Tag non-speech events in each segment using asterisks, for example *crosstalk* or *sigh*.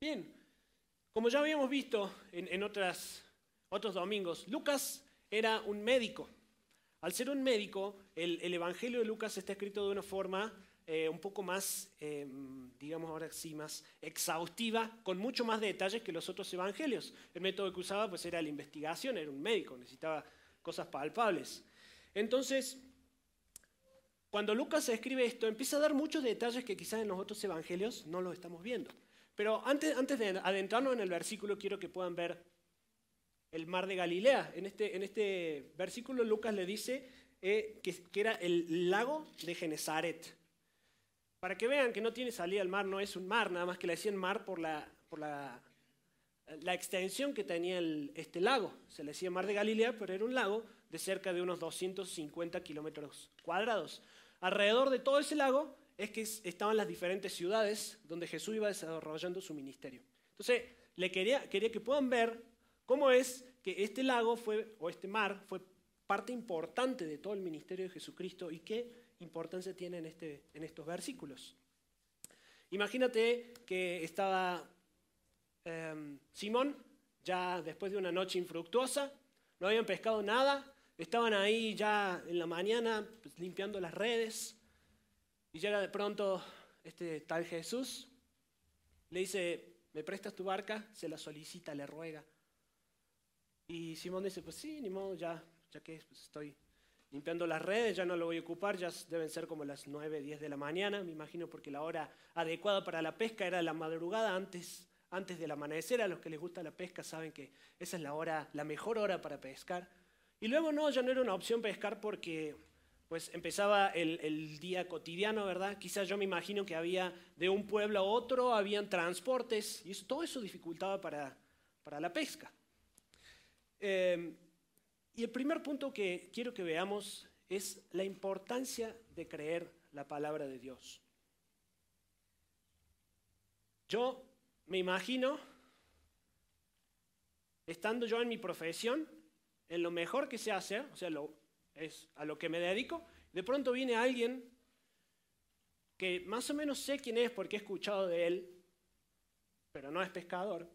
Bien, como ya habíamos visto en, otras, otros domingos, Lucas era un médico. Al ser un médico, el, Evangelio de Lucas está escrito de una forma eh, un poco más, eh, digamos ahora sí, más exhaustiva, con mucho más detalles que los otros evangelios. El método que usaba pues era la investigación, era un médico, necesitaba cosas palpables. Entonces, cuando Lucas escribe esto, empieza a dar muchos detalles que quizás en los otros evangelios no los estamos viendo. Pero antes, antes de adentrarnos en el versículo, quiero que puedan ver el mar de Galilea. En este, en este versículo Lucas le dice eh, que, que, era el lago de Genezaret. Para que vean que no tiene salida al mar, no es un mar, nada más que le decían mar por la, por la, la extensión que tenía el, este lago. Se le decía mar de Galilea, pero era un lago de cerca de unos 250 kilómetros cuadrados. Alrededor de todo ese lago es que estaban las diferentes ciudades donde Jesús iba desarrollando su ministerio. Entonces, le quería, quería que puedan ver cómo es que este lago fue, o este mar fue parte importante de todo el ministerio de Jesucristo y qué importancia tiene en, este, en estos versículos. Imagínate que estaba em, Simón, ya después de una noche infructuosa, no habían pescado nada, estaban ahí ya en la mañana pues, limpiando las redes, y llega de pronto este tal Jesús, le dice, ¿me prestas tu barca? Se la solicita, le ruega. Y Simón dice, pues sí, ni ya, ya que pues estoy limpiando las redes, ya no lo voy a ocupar, ya deben ser como las 9, 10 de la mañana, me imagino porque la hora adecuada para la pesca era la madrugada antes, antes del amanecer, a los que les gusta la pesca saben que esa es la hora, la mejor hora para pescar. Y luego no, ya no era una opción pescar porque pues empezaba el, día cotidiano, ¿verdad? Quizás yo me imagino que había de un pueblo a otro, habían transportes, y todo eso dificultaba para, la pesca. Em, y el primer punto que quiero que veamos es la importancia de creer la palabra de Dios. Yo me imagino, estando yo en mi profesión, en lo mejor que sé hacer, o sea, lo, es a lo que me dedico. De pronto viene alguien que más o menos sé quién es porque he escuchado de él, pero no es pescador,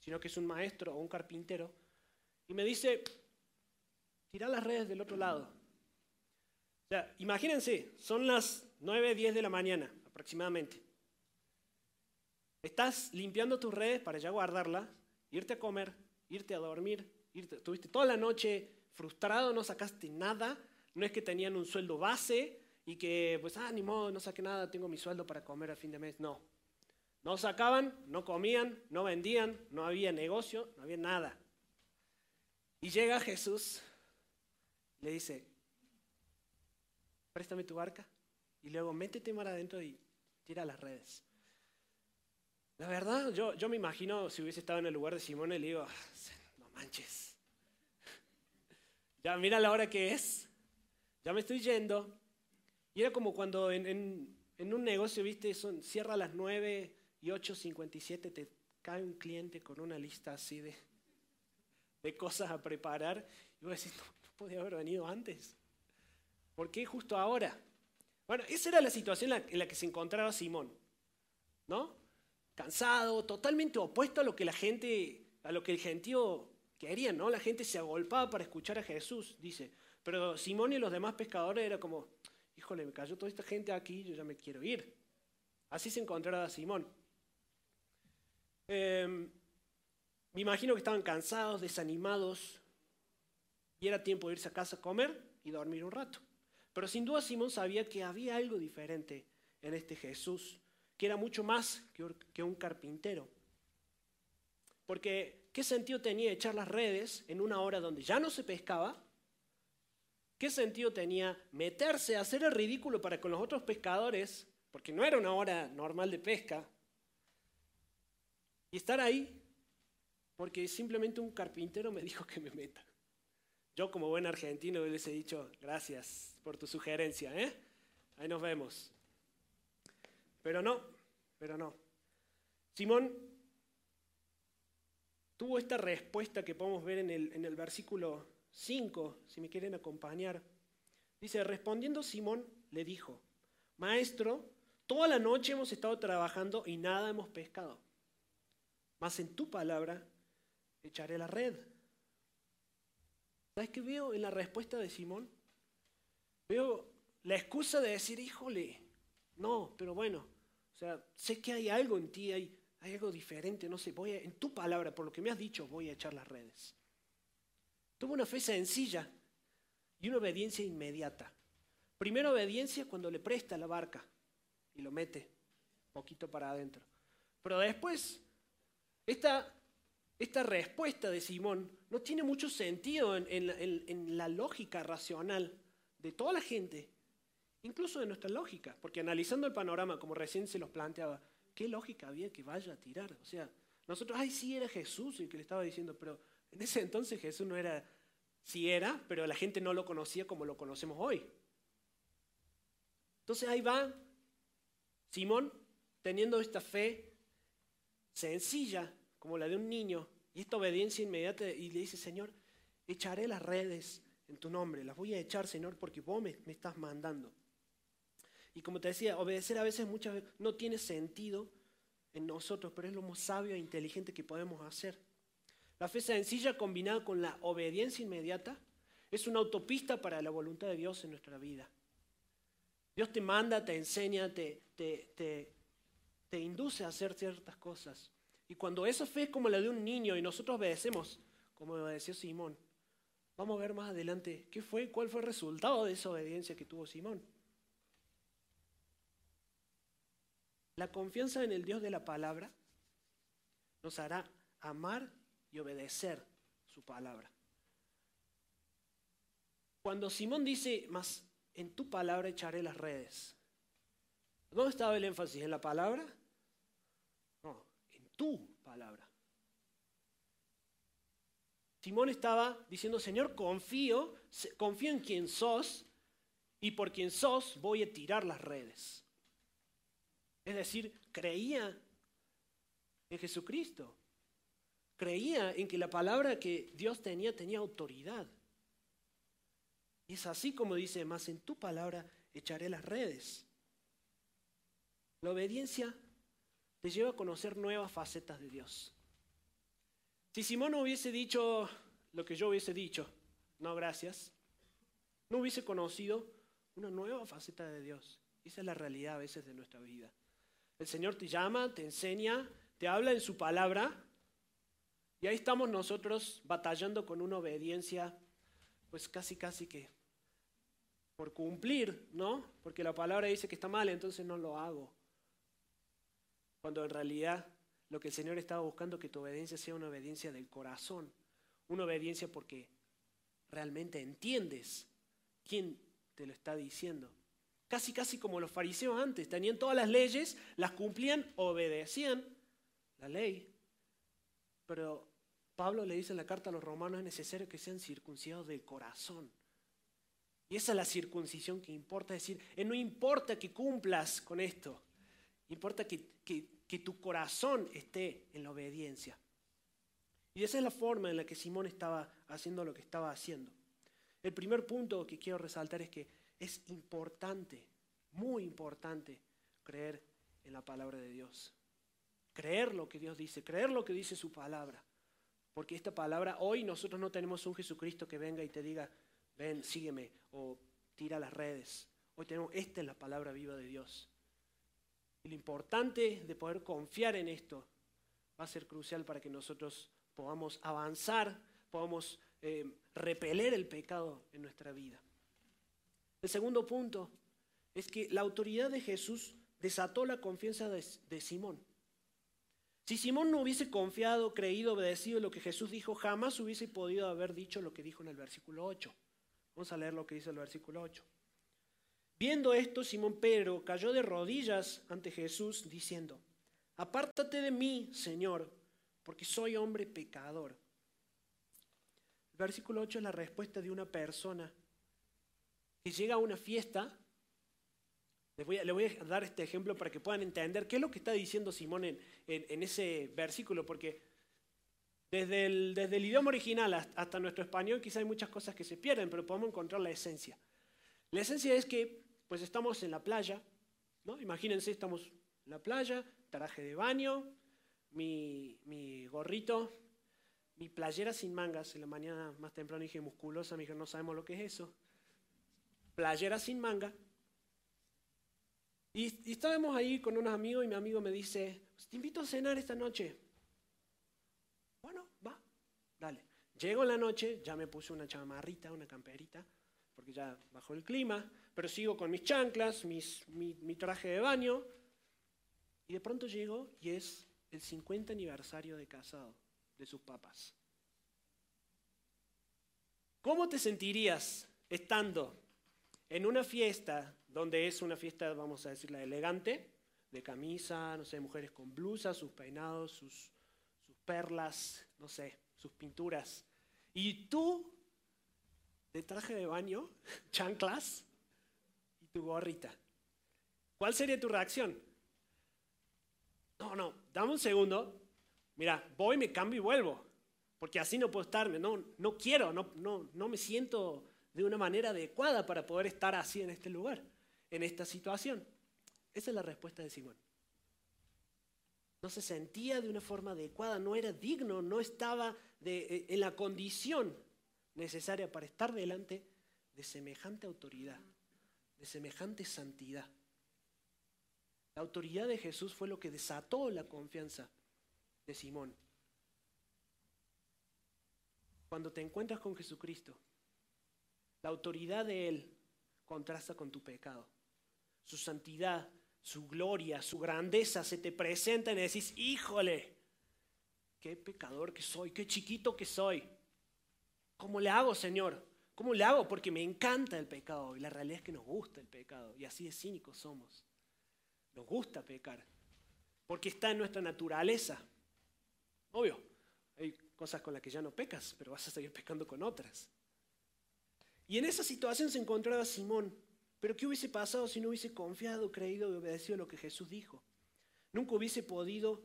sino que es un maestro o un carpintero, y me dice, tira las redes del otro lado. O sea, imagínense, son las 9, 10 de la mañana aproximadamente. Estás limpiando tus redes para ya guardarlas, irte a comer, irte a dormir, irte, tuviste toda la noche frustrado, no sacaste nada, no es que tenían un sueldo base y que, pues, ah, ni modo, no saqué nada, tengo mi sueldo para comer a fin de mes. No. No sacaban, no comían, no vendían, no había negocio, no había nada. Y llega Jesús, le dice, préstame tu barca y luego métete mar adentro y tira las redes. La verdad, yo, yo me imagino si hubiese estado en el lugar de Simón y le digo, ah, no manches, ya mira la hora que es, ya me estoy yendo. Y era como cuando en, un negocio, viste, son, cierra a las 9 y 8.57, te cae un cliente con una lista así de, de cosas a preparar. Y vos decís, no, no podía haber venido antes. ¿Por qué justo ahora? Bueno, esa era la situación en la que se encontraba Simón, ¿no? Cansado, totalmente opuesto a lo que la gente, a lo que el gentío querían, ¿no? La gente se agolpaba para escuchar a Jesús, dice. Pero Simón y los demás pescadores era como, híjole, me cayó toda esta gente aquí, yo ya me quiero ir. Así se encontraba Simón. Em, me imagino que estaban cansados, desanimados, y era tiempo de irse a casa a comer y dormir un rato. Pero sin duda Simón sabía que había algo diferente en este Jesús, que era mucho más que un carpintero. Porque ¿qué sentido tenía echar las redes en una hora donde ya no se pescaba? ¿Qué sentido tenía meterse a hacer el ridículo para con los otros pescadores, porque no era una hora normal de pesca, y estar ahí porque simplemente un carpintero me dijo que me meta? Yo como buen argentino les he dicho, gracias por tu sugerencia, ¿eh? Ahí nos vemos. Pero no, pero no. Simón tuvo esta respuesta que podemos ver en el, en el versículo 5, si me quieren acompañar. Dice, respondiendo Simón le dijo, Maestro, toda la noche hemos estado trabajando y nada hemos pescado. más en tu palabra echaré la red. ¿Sabes qué veo en la respuesta de Simón? Veo la excusa de decir, híjole, no, pero bueno, o sea, sé que hay algo en ti, hay, hay algo diferente, no sé, voy a, en tu palabra, por lo que me has dicho, voy a echar las redes. Tuvo una fe sencilla y una obediencia inmediata. Primero obediencia cuando le presta la barca y lo mete poquito para adentro. Pero después, esta, esta respuesta de Simón no tiene mucho sentido en, en la lógica racional de toda la gente, incluso de nuestra lógica, porque analizando el panorama, como recién se los planteaba, ¿qué lógica había que vaya a tirar? O sea, nosotros, ay, sí era Jesús el que le estaba diciendo, pero en ese entonces Jesús no era, sí era, pero la gente no lo conocía como lo conocemos hoy. Entonces ahí va Simón teniendo esta fe sencilla, como la de un niño, y esta obediencia inmediata, y le dice, Señor, echaré las redes en tu nombre, las voy a echar, Señor, porque vos me, me estás mandando. Y como te decía, obedecer a veces muchas veces no tiene sentido en nosotros, pero es lo más sabio e inteligente que podemos hacer. La fe sencilla combinada con la obediencia inmediata es una autopista para la voluntad de Dios en nuestra vida. Dios te manda, te enseña, te, te, te, induce a hacer ciertas cosas. Y cuando esa fe es como la de un niño y nosotros obedecemos, como obedeció Simón, vamos a ver más adelante qué fue, cuál fue el resultado de esa obediencia que tuvo Simón. La confianza en el Dios de la palabra nos hará amar y obedecer su palabra. Cuando Simón dice, más en tu palabra echaré las redes. ¿Dónde estaba el énfasis? ¿En la palabra? No, en tu palabra. Simón estaba diciendo, Señor, confío, confío en quien sos y por quien sos voy a tirar las redes. Es decir, creía en Jesucristo. Creía en que la palabra que Dios tenía tenía autoridad. Y es así como dice, más en tu palabra echaré las redes. La obediencia te lleva a conocer nuevas facetas de Dios. Si Simón no hubiese dicho lo que yo hubiese dicho, no gracias, no hubiese conocido una nueva faceta de Dios. Esa es la realidad a veces de nuestra vida. El Señor te llama, te enseña, te habla en su palabra. Y ahí estamos nosotros batallando con una obediencia, pues casi, casi que por cumplir, ¿no? Porque la palabra dice que está mal, entonces no lo hago. Cuando en realidad lo que el Señor estaba buscando que tu obediencia sea una obediencia del corazón, una obediencia porque realmente entiendes quién te lo está diciendo. Casi, casi como los fariseos antes. Tenían todas las leyes, las cumplían, obedecían la ley. Pero Pablo le dice en la carta a los romanos, es necesario que sean circuncidados del corazón. Y esa es la circuncisión que importa. Es decir, eh, no importa que cumplas con esto, importa que, que tu corazón esté en la obediencia. Y esa es la forma en la que Simón estaba haciendo lo que estaba haciendo. El primer punto que quiero resaltar es que es importante, muy importante, creer en la palabra de Dios. Creer lo que Dios dice, creer lo que dice su palabra. Porque esta palabra, hoy nosotros no tenemos un Jesucristo que venga y te diga, ven, sígueme, o tira las redes. Hoy tenemos, esta es la palabra viva de Dios. Y lo importante de poder confiar en esto va a ser crucial para que nosotros podamos avanzar, podamos eh, repeler el pecado en nuestra vida. El segundo punto es que la autoridad de Jesús desató la confianza de, Simón. Si Simón no hubiese confiado, creído, obedecido lo que Jesús dijo, jamás hubiese podido haber dicho lo que dijo en el versículo 8. Vamos a leer lo que dice el versículo 8. Viendo esto, Simón Pedro cayó de rodillas ante Jesús diciendo, apártate de mí, Señor, porque soy hombre pecador. El versículo 8 es la respuesta de una persona que llega a una fiesta, les voy, a, dar este ejemplo para que puedan entender qué es lo que está diciendo Simón en, ese versículo, porque desde el, desde el, idioma original hasta nuestro español quizá hay muchas cosas que se pierden, pero podemos encontrar la esencia. La esencia es que pues estamos en la playa, ¿no? Imagínense, estamos en la playa, traje de baño, mi, mi gorrito, mi playera sin mangas. En la mañana más temprano dije musculosa, me dijeron, no sabemos lo que es eso. Playera sin manga. Y, y estábamos ahí con unos amigos y mi amigo me dice, te invito a cenar esta noche. Bueno, va, dale. Llego en la noche, ya me puse una chamarrita, una camperita, porque ya bajó el clima, pero sigo con mis chanclas, mis, mi, mi traje de baño, y de pronto llego y es el 50 aniversario de casado de sus papás. ¿Cómo te sentirías estando en una fiesta donde es una fiesta, vamos a decirla, elegante, de camisa, no sé, mujeres con blusas, sus peinados, sus, sus perlas, no sé, sus pinturas, y tú de traje de baño, *laughs* chanclas y tu gorrita? ¿Cuál sería tu reacción? No, no, dame un segundo. Mira, voy, me cambio y vuelvo. Porque así no puedo estarme. No, no quiero, no, no, no me siento de una manera adecuada para poder estar así en este lugar, en esta situación. Esa es la respuesta de Simón. No se sentía de una forma adecuada, no era digno, no estaba de, en la condición necesaria para estar delante de semejante autoridad, de semejante santidad. La autoridad de Jesús fue lo que desató la confianza de Simón. Cuando te encuentras con Jesucristo, la autoridad de Él contrasta con tu pecado. Su santidad, su gloria, su grandeza se te presenta y decís, híjole, qué pecador que soy, qué chiquito que soy. ¿Cómo le hago, Señor? ¿Cómo le hago? Porque me encanta el pecado y la realidad es que nos gusta el pecado y así de cínicos somos. Nos gusta pecar porque está en nuestra naturaleza. Obvio, hay cosas con las que ya no pecas, pero vas a seguir pecando con otras. Y en esa situación se encontraba Simón. Pero ¿qué hubiese pasado si no hubiese confiado, creído y obedecido lo que Jesús dijo? Nunca hubiese podido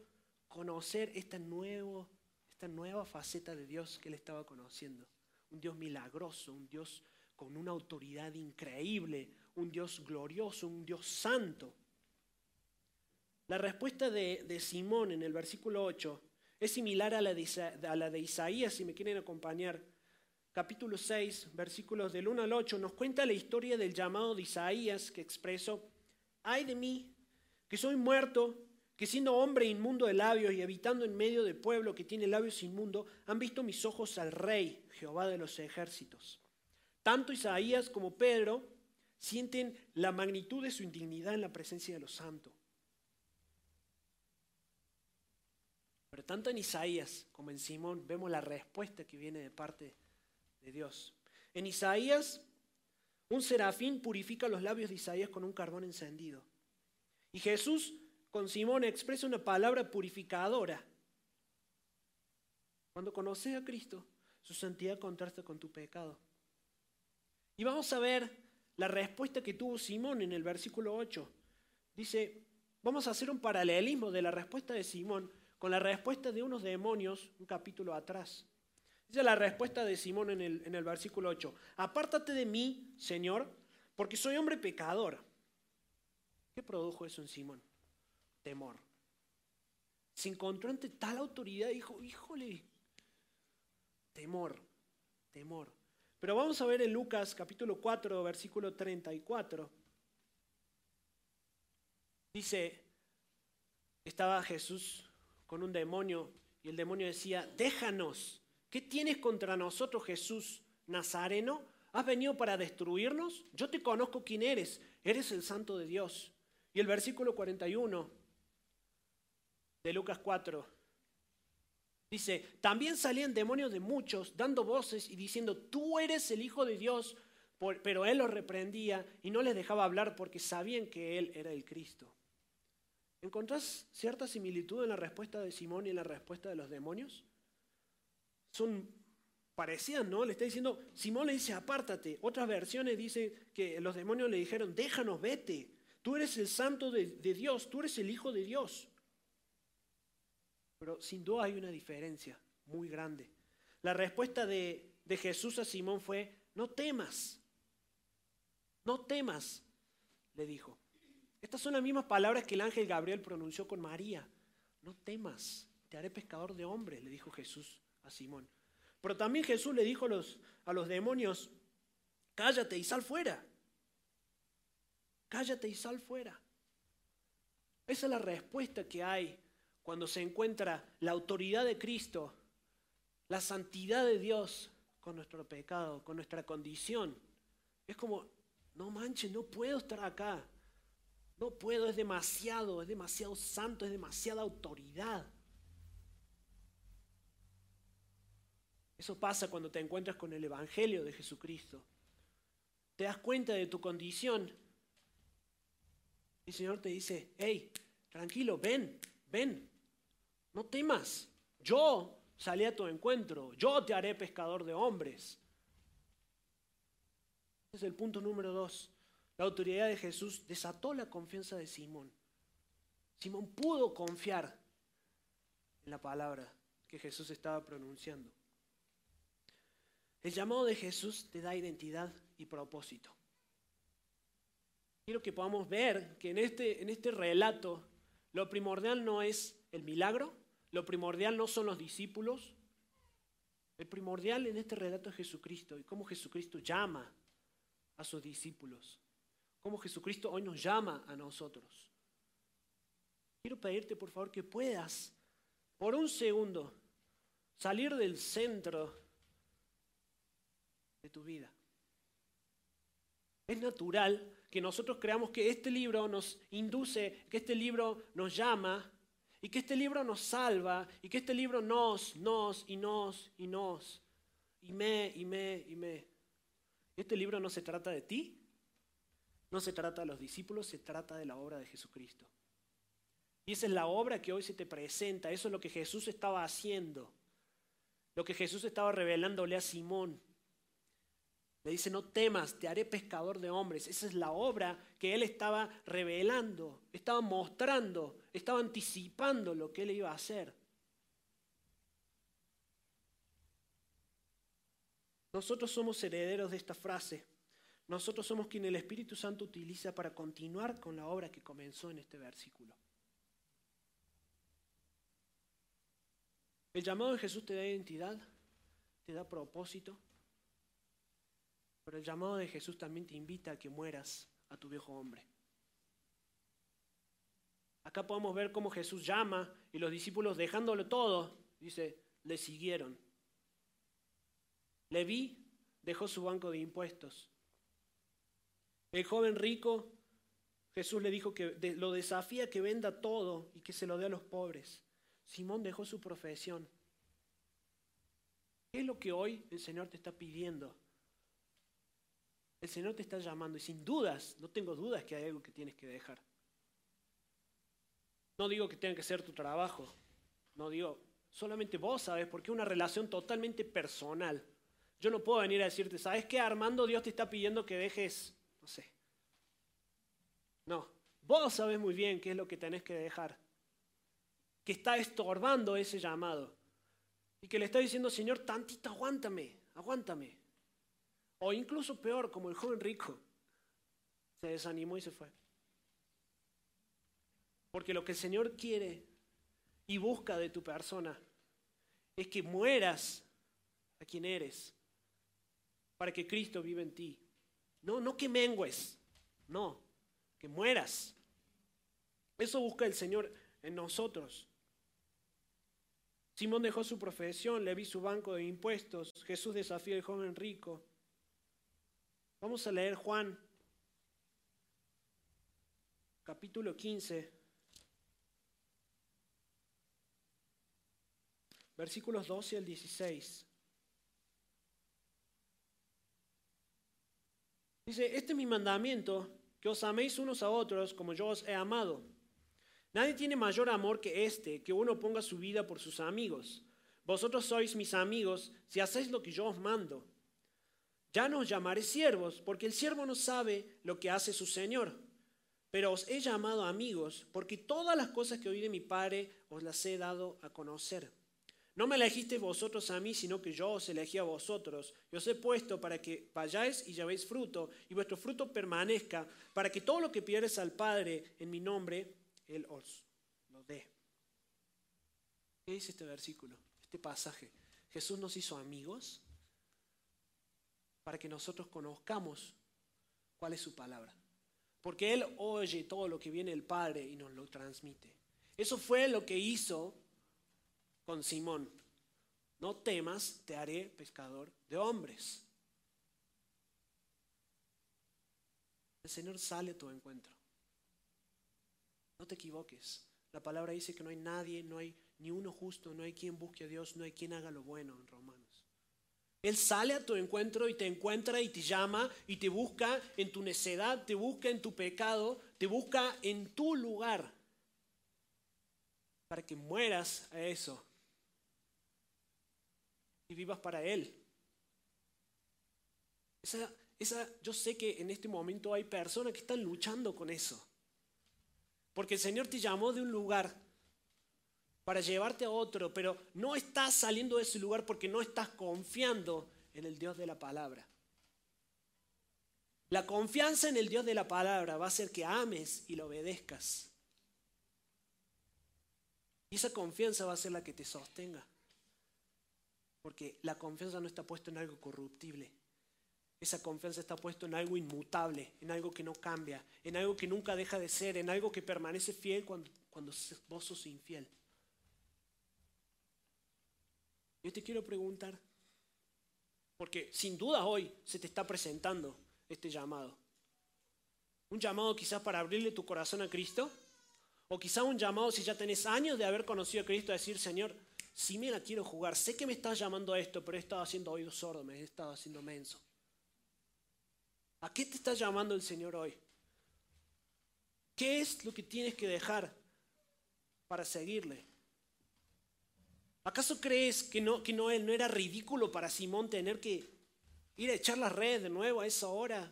conocer esta, nuevo, esta nueva faceta de Dios que él estaba conociendo. Un Dios milagroso, un Dios con una autoridad increíble, un Dios glorioso, un Dios santo. La respuesta de, Simón en el versículo 8 es similar a la de Isaías, si me quieren acompañar. Capítulo 6, versículos del 1 al 8, nos cuenta la historia del llamado de Isaías que expresó, ay de mí, que soy muerto, que siendo hombre inmundo de labios y habitando en medio del pueblo que tiene labios inmundos, han visto mis ojos al rey, Jehová de los ejércitos. Tanto Isaías como Pedro sienten la magnitud de su indignidad en la presencia de los santos. Pero tanto en Isaías como en Simón vemos la respuesta que viene de parte de Dios. En Isaías, un serafín purifica los labios de Isaías con un carbón encendido. Y Jesús con Simón expresa una palabra purificadora. Cuando conoces a Cristo, su santidad contrasta con tu pecado. Y vamos a ver la respuesta que tuvo Simón en el versículo 8. Dice, vamos a hacer un paralelismo de la respuesta de Simón con la respuesta de unos demonios un capítulo atrás. Dice la respuesta de Simón en el, en el versículo 8. Apártate de mí, Señor, porque soy hombre pecador. ¿Qué produjo eso en Simón? Temor. Se encontró ante tal autoridad y dijo, híjole, temor, temor. Pero vamos a ver en Lucas capítulo 4, versículo 34. Dice, estaba Jesús con un demonio y el demonio decía, déjanos, ¿qué tienes contra nosotros Jesús Nazareno? ¿Has venido para destruirnos? Yo te conozco quién eres, eres el santo de Dios. Y el versículo 41 de Lucas 4 dice, también salían demonios de muchos dando voces y diciendo, tú eres el Hijo de Dios, pero él los reprendía y no les dejaba hablar porque sabían que él era el Cristo. ¿Encontrás cierta similitud en la respuesta de Simón y en la respuesta de los demonios? Son parecidas, ¿no? Le está diciendo, Simón le dice, apártate. Otras versiones dicen que los demonios le dijeron, déjanos, vete. Tú eres el santo de, Dios, tú eres el hijo de Dios. Pero sin duda hay una diferencia muy grande. La respuesta de, de Jesús a Simón fue, no temas, no temas, le dijo. Estas son las mismas palabras que el ángel Gabriel pronunció con María. No temas, te haré pescador de hombres, le dijo Jesús a Simón. Pero también Jesús le dijo a los, a los demonios, cállate y sal fuera. Cállate y sal fuera. Esa es la respuesta que hay cuando se encuentra la autoridad de Cristo, la santidad de Dios con nuestro pecado, con nuestra condición. Es como, no manches, no puedo estar acá. No puedo, es demasiado, es demasiado santo, es demasiada autoridad. Eso pasa cuando te encuentras con el Evangelio de Jesucristo. Te das cuenta de tu condición. El Señor te dice, hey, tranquilo, ven, ven, no temas. Yo salí a tu encuentro, yo te haré pescador de hombres. Ese es el punto número dos. La autoridad de Jesús desató la confianza de Simón. Simón pudo confiar en la palabra que Jesús estaba pronunciando. El llamado de Jesús te da identidad y propósito. Quiero que podamos ver que en este, en este relato lo primordial no es el milagro, lo primordial no son los discípulos, el primordial en este relato es Jesucristo y cómo Jesucristo llama a sus discípulos, cómo Jesucristo hoy nos llama a nosotros. Quiero pedirte por favor que puedas, por un segundo, salir del centro de tu vida. Es natural que nosotros creamos que este libro nos induce, que este libro nos llama y que este libro nos salva y que este libro nos, nos y nos y nos y me y me y me. Este libro no se trata de ti, no se trata de los discípulos, se trata de la obra de Jesucristo. Y esa es la obra que hoy se te presenta, eso es lo que Jesús estaba haciendo, lo que Jesús estaba revelándole a Simón. Le dice, no temas, te haré pescador de hombres. Esa es la obra que él estaba revelando, estaba mostrando, estaba anticipando lo que él iba a hacer. Nosotros somos herederos de esta frase. Nosotros somos quien el Espíritu Santo utiliza para continuar con la obra que comenzó en este versículo. El llamado de Jesús te da identidad, te da propósito, pero el llamado de Jesús también te invita a que mueras a tu viejo hombre. Acá podemos ver cómo Jesús llama y los discípulos dejándolo todo, dice, le siguieron. Leví dejó su banco de impuestos. El joven rico, Jesús le dijo que lo desafía que venda todo y que se lo dé a los pobres. Simón dejó su profesión. ¿Qué es lo que hoy el Señor te está pidiendo? El Señor te está llamando y sin dudas, no tengo dudas que hay algo que tienes que dejar. No digo que tenga que ser tu trabajo, no digo, solamente vos sabes, porque es una relación totalmente personal. Yo no puedo venir a decirte, ¿sabes qué, Armando? Dios te está pidiendo que dejes, no sé. No, vos sabes muy bien qué es lo que tenés que dejar, que está estorbando ese llamado y que le está diciendo, Señor, tantito, aguántame, aguántame. O incluso peor, como el joven rico, se desanimó y se fue. Porque lo que el Señor quiere y busca de tu persona es que mueras a quien eres, para que Cristo viva en ti. No, no que mengues, no, que mueras. Eso busca el Señor en nosotros. Simón dejó su profesión, le vi su banco de impuestos, Jesús desafió al joven rico. Vamos a leer Juan capítulo 15, versículos 12 al 16. Dice, este es mi mandamiento, que os améis unos a otros como yo os he amado. Nadie tiene mayor amor que este, que uno ponga su vida por sus amigos. Vosotros sois mis amigos si hacéis lo que yo os mando. Ya no os llamaré siervos, porque el siervo no sabe lo que hace su Señor. Pero os he llamado amigos, porque todas las cosas que oí de mi Padre os las he dado a conocer. No me elegisteis vosotros a mí, sino que yo os elegí a vosotros. Y os he puesto para que vayáis y llevéis fruto, y vuestro fruto permanezca, para que todo lo que pierdes al Padre en mi nombre, Él os lo dé. ¿Qué dice este versículo? Este pasaje. Jesús nos hizo amigos para que nosotros conozcamos cuál es su palabra. Porque Él oye todo lo que viene del Padre y nos lo transmite. Eso fue lo que hizo con Simón. No temas, te haré pescador de hombres. El Señor sale a tu encuentro. No te equivoques. La palabra dice que no hay nadie, no hay ni uno justo, no hay quien busque a Dios, no hay quien haga lo bueno en Romanos. Él sale a tu encuentro y te encuentra y te llama y te busca en tu necedad, te busca en tu pecado, te busca en tu lugar para que mueras a eso y vivas para Él. Esa, esa, yo sé que en este momento hay personas que están luchando con eso. Porque el Señor te llamó de un lugar para llevarte a otro, pero no estás saliendo de ese lugar porque no estás confiando en el Dios de la palabra. La confianza en el Dios de la palabra va a hacer que ames y lo obedezcas. Y esa confianza va a ser la que te sostenga. Porque la confianza no está puesta en algo corruptible. Esa confianza está puesta en algo inmutable, en algo que no cambia, en algo que nunca deja de ser, en algo que permanece fiel cuando, cuando vos sos infiel. Yo te quiero preguntar, porque sin duda hoy se te está presentando este llamado. Un llamado quizás para abrirle tu corazón a Cristo, o quizás un llamado si ya tenés años de haber conocido a Cristo, a decir, Señor, si me la quiero jugar, sé que me estás llamando a esto, pero he estado haciendo oídos sordos, me he estado haciendo menso. ¿A qué te está llamando el Señor hoy? ¿Qué es lo que tienes que dejar para seguirle? ¿Acaso crees que no, que no, no era ridículo para Simón tener que ir a echar las redes de nuevo a esa hora?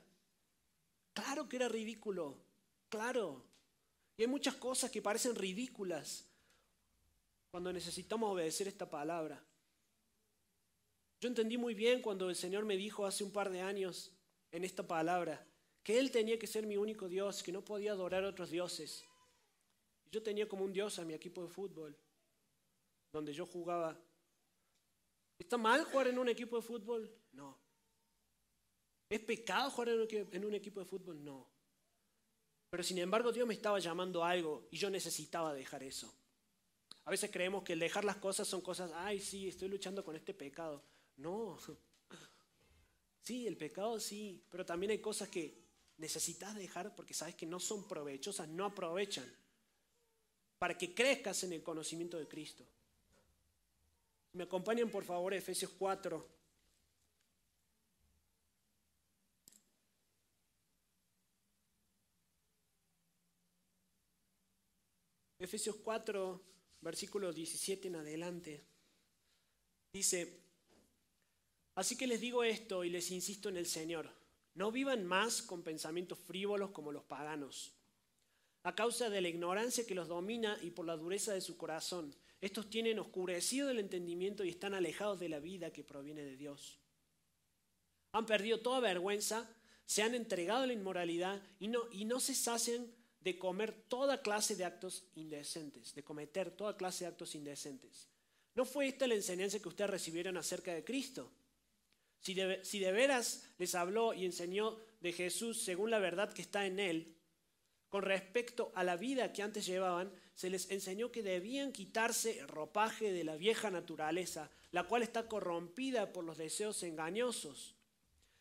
Claro que era ridículo, claro. Y hay muchas cosas que parecen ridículas cuando necesitamos obedecer esta palabra. Yo entendí muy bien cuando el Señor me dijo hace un par de años en esta palabra que Él tenía que ser mi único Dios, que no podía adorar a otros dioses. Yo tenía como un Dios a mi equipo de fútbol donde yo jugaba. ¿Está mal jugar en un equipo de fútbol? No. ¿Es pecado jugar en un equipo de fútbol? No. Pero sin embargo Dios me estaba llamando a algo y yo necesitaba dejar eso. A veces creemos que el dejar las cosas son cosas, ay, sí, estoy luchando con este pecado. No. Sí, el pecado sí, pero también hay cosas que necesitas dejar porque sabes que no son provechosas, no aprovechan. Para que crezcas en el conocimiento de Cristo. Me acompañan por favor a Efesios 4. Efesios 4, versículo 17 en adelante. Dice, así que les digo esto y les insisto en el Señor, no vivan más con pensamientos frívolos como los paganos, a causa de la ignorancia que los domina y por la dureza de su corazón estos tienen oscurecido el entendimiento y están alejados de la vida que proviene de Dios. Han perdido toda vergüenza, se han entregado a la inmoralidad y no, y no se sacian de comer toda clase de actos indecentes, de cometer toda clase de actos indecentes. ¿No fue esta la enseñanza que ustedes recibieron acerca de Cristo? Si de, si de veras les habló y enseñó de Jesús según la verdad que está en Él, con respecto a la vida que antes llevaban, se les enseñó que debían quitarse el ropaje de la vieja naturaleza, la cual está corrompida por los deseos engañosos,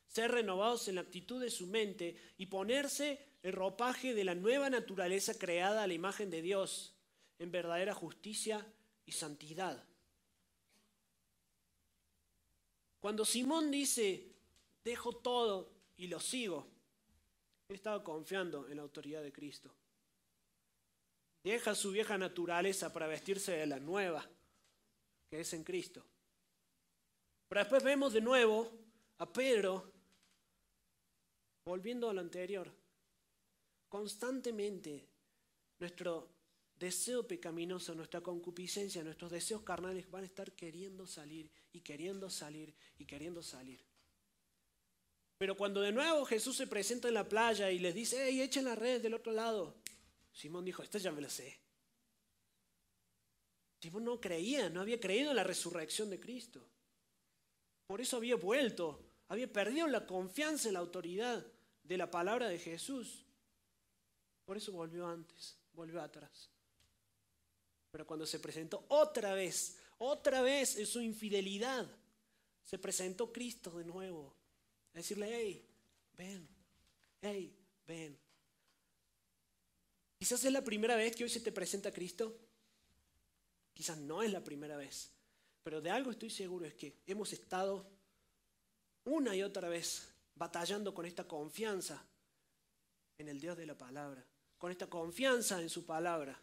ser renovados en la actitud de su mente y ponerse el ropaje de la nueva naturaleza creada a la imagen de Dios, en verdadera justicia y santidad. Cuando Simón dice, dejo todo y lo sigo, él estaba confiando en la autoridad de Cristo. Deja su vieja naturaleza para vestirse de la nueva, que es en Cristo. Pero después vemos de nuevo a Pedro volviendo a lo anterior. Constantemente nuestro deseo pecaminoso, nuestra concupiscencia, nuestros deseos carnales van a estar queriendo salir y queriendo salir y queriendo salir. Pero cuando de nuevo Jesús se presenta en la playa y les dice, hey, echen las redes del otro lado, Simón dijo, esto ya me lo sé. Simón no creía, no había creído en la resurrección de Cristo. Por eso había vuelto, había perdido la confianza en la autoridad de la palabra de Jesús. Por eso volvió antes, volvió atrás. Pero cuando se presentó otra vez, otra vez en su infidelidad, se presentó Cristo de nuevo. A decirle, hey, ven, hey, ven. Quizás es la primera vez que hoy se te presenta Cristo. Quizás no es la primera vez. Pero de algo estoy seguro es que hemos estado una y otra vez batallando con esta confianza en el Dios de la palabra, con esta confianza en su palabra,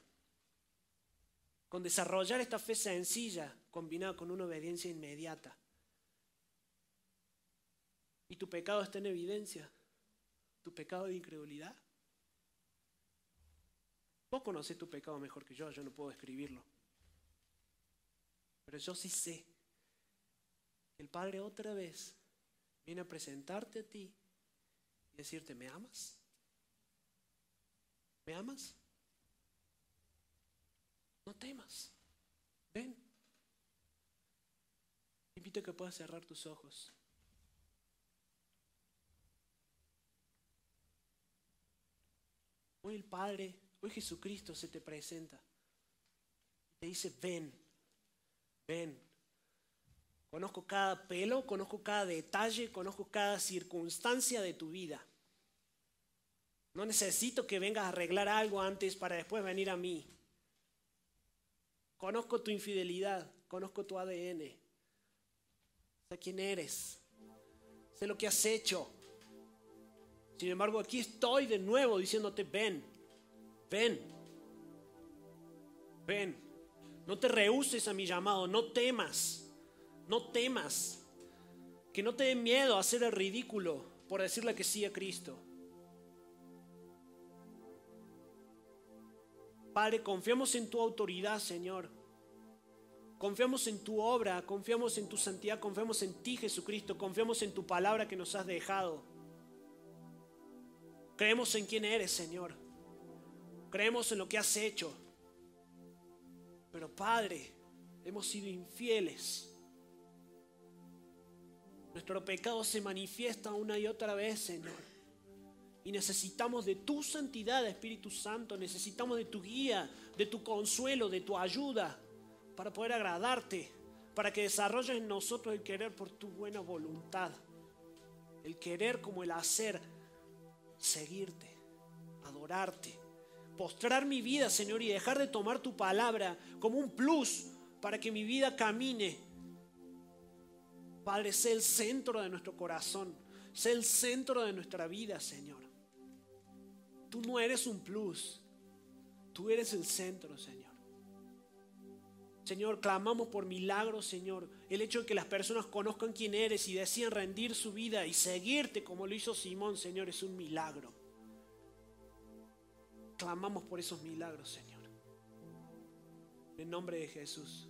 con desarrollar esta fe sencilla combinada con una obediencia inmediata. ¿Y tu pecado está en evidencia? ¿Tu pecado de incredulidad? Vos conocés tu pecado mejor que yo, yo no puedo escribirlo. Pero yo sí sé que el Padre otra vez viene a presentarte a ti y decirte, ¿me amas? ¿Me amas? No temas. Ven. Invito a que puedas cerrar tus ojos. Hoy el Padre, hoy Jesucristo se te presenta. Te dice, ven, ven. Conozco cada pelo, conozco cada detalle, conozco cada circunstancia de tu vida. No necesito que vengas a arreglar algo antes para después venir a mí. Conozco tu infidelidad, conozco tu ADN. Sé quién eres. Sé lo que has hecho. Sin embargo, aquí estoy de nuevo diciéndote, ven, ven, ven. No te rehuses a mi llamado, no temas, no temas. Que no te dé miedo a hacer el ridículo por decirle que sí a Cristo. Padre, confiamos en tu autoridad, Señor. Confiamos en tu obra, confiamos en tu santidad, confiamos en ti, Jesucristo, confiamos en tu palabra que nos has dejado. Creemos en quién eres, Señor. Creemos en lo que has hecho. Pero Padre, hemos sido infieles. Nuestro pecado se manifiesta una y otra vez, Señor. Y necesitamos de tu santidad, Espíritu Santo. Necesitamos de tu guía, de tu consuelo, de tu ayuda para poder agradarte, para que desarrolles en nosotros el querer por tu buena voluntad. El querer como el hacer seguirte, adorarte, postrar mi vida, Señor, y dejar de tomar tu palabra como un plus para que mi vida camine. Padre, sé el centro de nuestro corazón, sé el centro de nuestra vida, Señor. Tú no eres un plus, tú eres el centro, Señor. Señor, clamamos por milagros, Señor. El hecho de que las personas conozcan quién eres y decían rendir su vida y seguirte como lo hizo Simón, Señor, es un milagro. Clamamos por esos milagros, Señor. En nombre de Jesús.